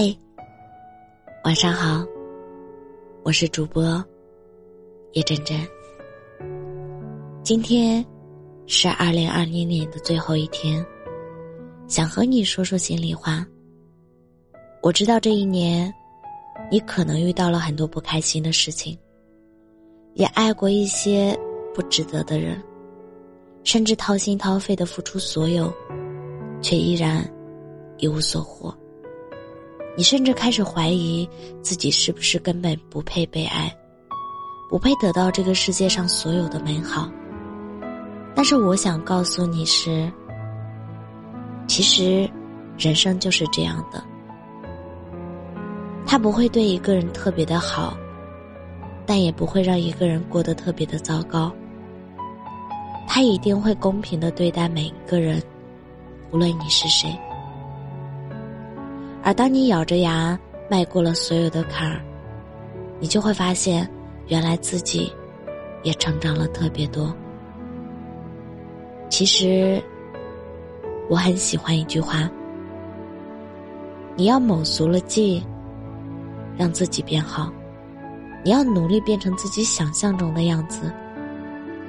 嗨，晚上好，我是主播叶真真。今天是二零二零年的最后一天，想和你说说心里话。我知道这一年，你可能遇到了很多不开心的事情，也爱过一些不值得的人，甚至掏心掏肺的付出所有，却依然一无所获。你甚至开始怀疑自己是不是根本不配被爱，不配得到这个世界上所有的美好。但是我想告诉你是，其实人生就是这样的，他不会对一个人特别的好，但也不会让一个人过得特别的糟糕。他一定会公平的对待每一个人，无论你是谁。而当你咬着牙迈过了所有的坎儿，你就会发现，原来自己也成长了特别多。其实，我很喜欢一句话：你要卯足了劲，让自己变好；你要努力变成自己想象中的样子，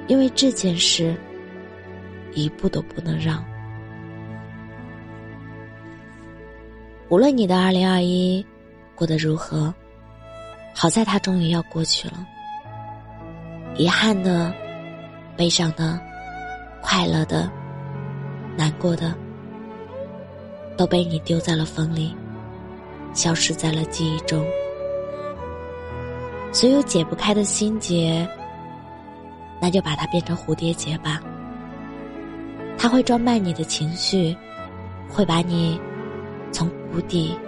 因为这件事一步都不能让。无论你的二零二一过得如何，好在它终于要过去了。遗憾的、悲伤的、快乐的、难过的，都被你丢在了风里，消失在了记忆中。所有解不开的心结，那就把它变成蝴蝶结吧。它会装扮你的情绪，会把你。从谷底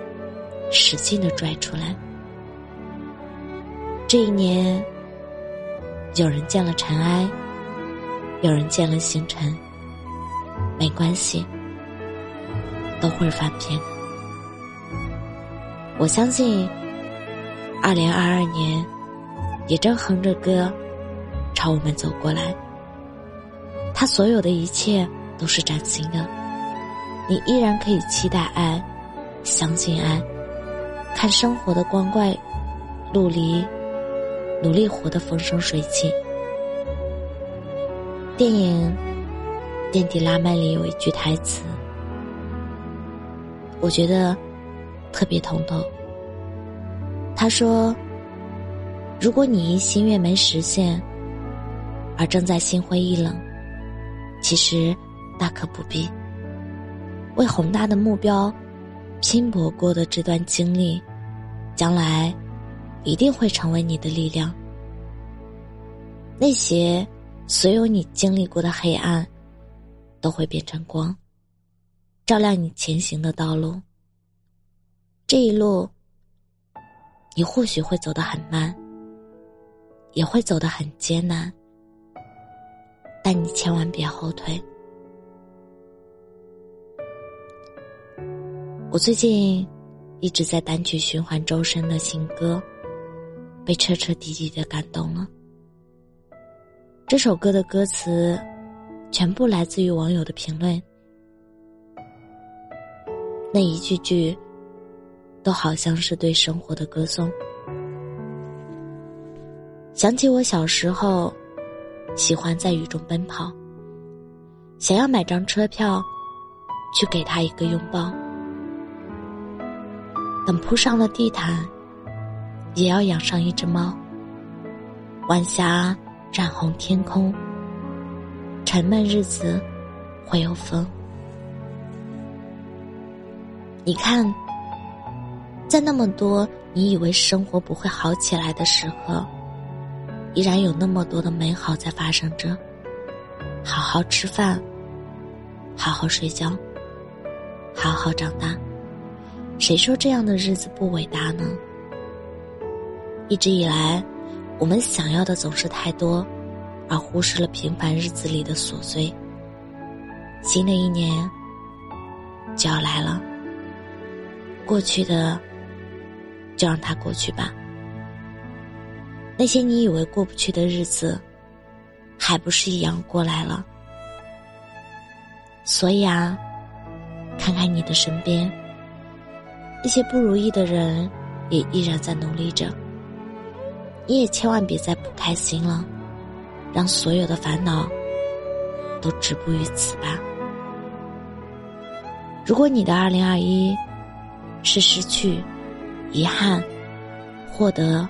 使劲的拽出来。这一年，有人见了尘埃，有人见了星辰。没关系，都会翻篇。我相信，二零二二年也正哼着歌朝我们走过来。他所有的一切都是崭新的，你依然可以期待爱。相信爱，看生活的光怪陆离，努力活得风生水起。电影《垫底拉麦》里有一句台词，我觉得特别通透。他说：“如果你因心愿没实现而正在心灰意冷，其实大可不必。为宏大的目标。”拼搏过的这段经历，将来一定会成为你的力量。那些所有你经历过的黑暗，都会变成光，照亮你前行的道路。这一路，你或许会走得很慢，也会走得很艰难，但你千万别后退。我最近一直在单曲循环周深的新歌，被彻彻底底的感动了。这首歌的歌词全部来自于网友的评论，那一句句都好像是对生活的歌颂。想起我小时候，喜欢在雨中奔跑，想要买张车票，去给他一个拥抱。等铺上了地毯，也要养上一只猫。晚霞染红天空，沉闷日子会有风。你看，在那么多你以为生活不会好起来的时刻，依然有那么多的美好在发生着。好好吃饭，好好睡觉，好好长大。谁说这样的日子不伟大呢？一直以来，我们想要的总是太多，而忽视了平凡日子里的琐碎。新的一年就要来了，过去的就让它过去吧。那些你以为过不去的日子，还不是一样过来了？所以啊，看看你的身边。一些不如意的人也依然在努力着。你也千万别再不开心了，让所有的烦恼都止步于此吧。如果你的二零二一是失去、遗憾、获得、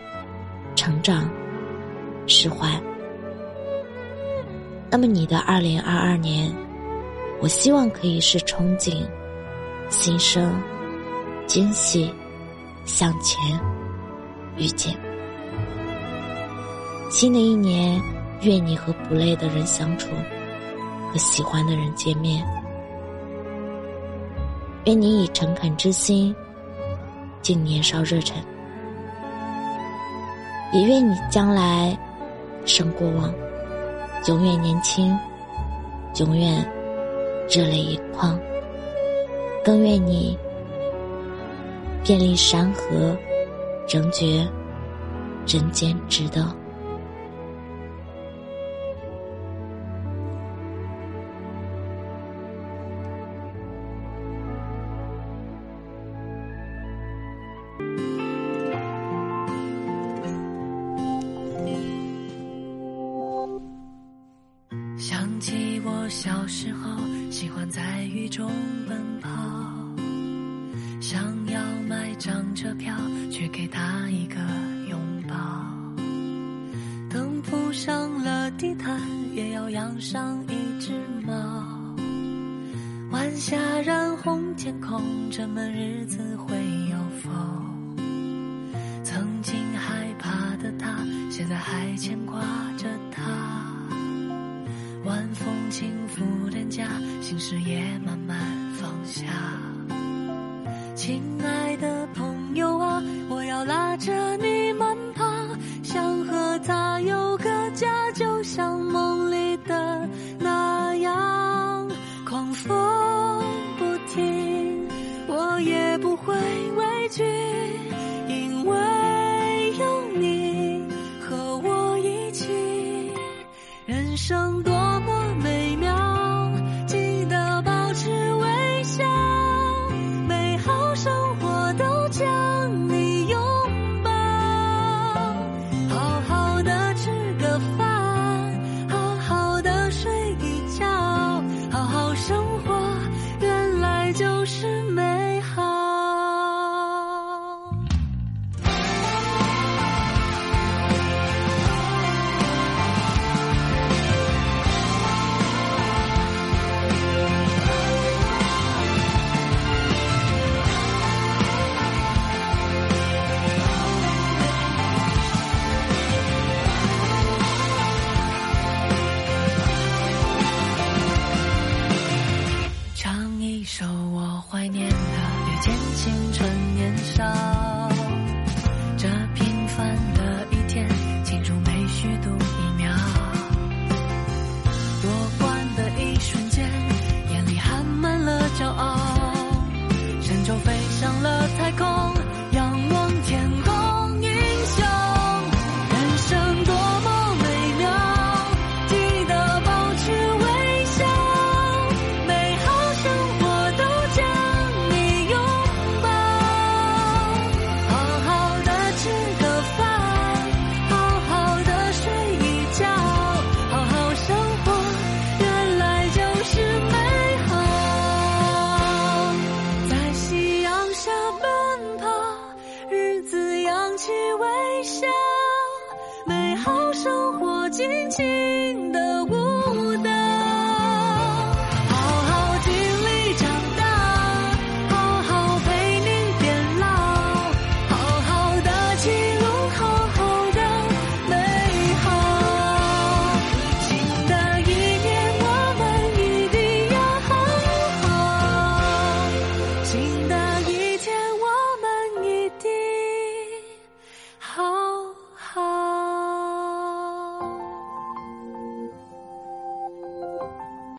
成长、释怀，那么你的二零二二年，我希望可以是憧憬、新生、惊喜、向前、遇见。新的一年，愿你和不累的人相处，和喜欢的人见面。愿你以诚恳之心，敬年少热忱。也愿你将来胜过往，永远年轻，永远热泪盈眶。更愿你遍历山河，仍觉人间值得。想起我小时候喜欢在雨中奔跑，车票去给他一个拥抱。等铺上了地毯，也要养上一只猫。晚霞染红天空，这么日子会有否？曾经害怕的他，现在还牵挂着他。晚风轻拂脸颊，心事也慢慢放下。亲爱的朋，拉着你慢跑，想和他有个家，就像梦里的那样。狂风不停，我也不会畏惧，因为有你和我一起，人生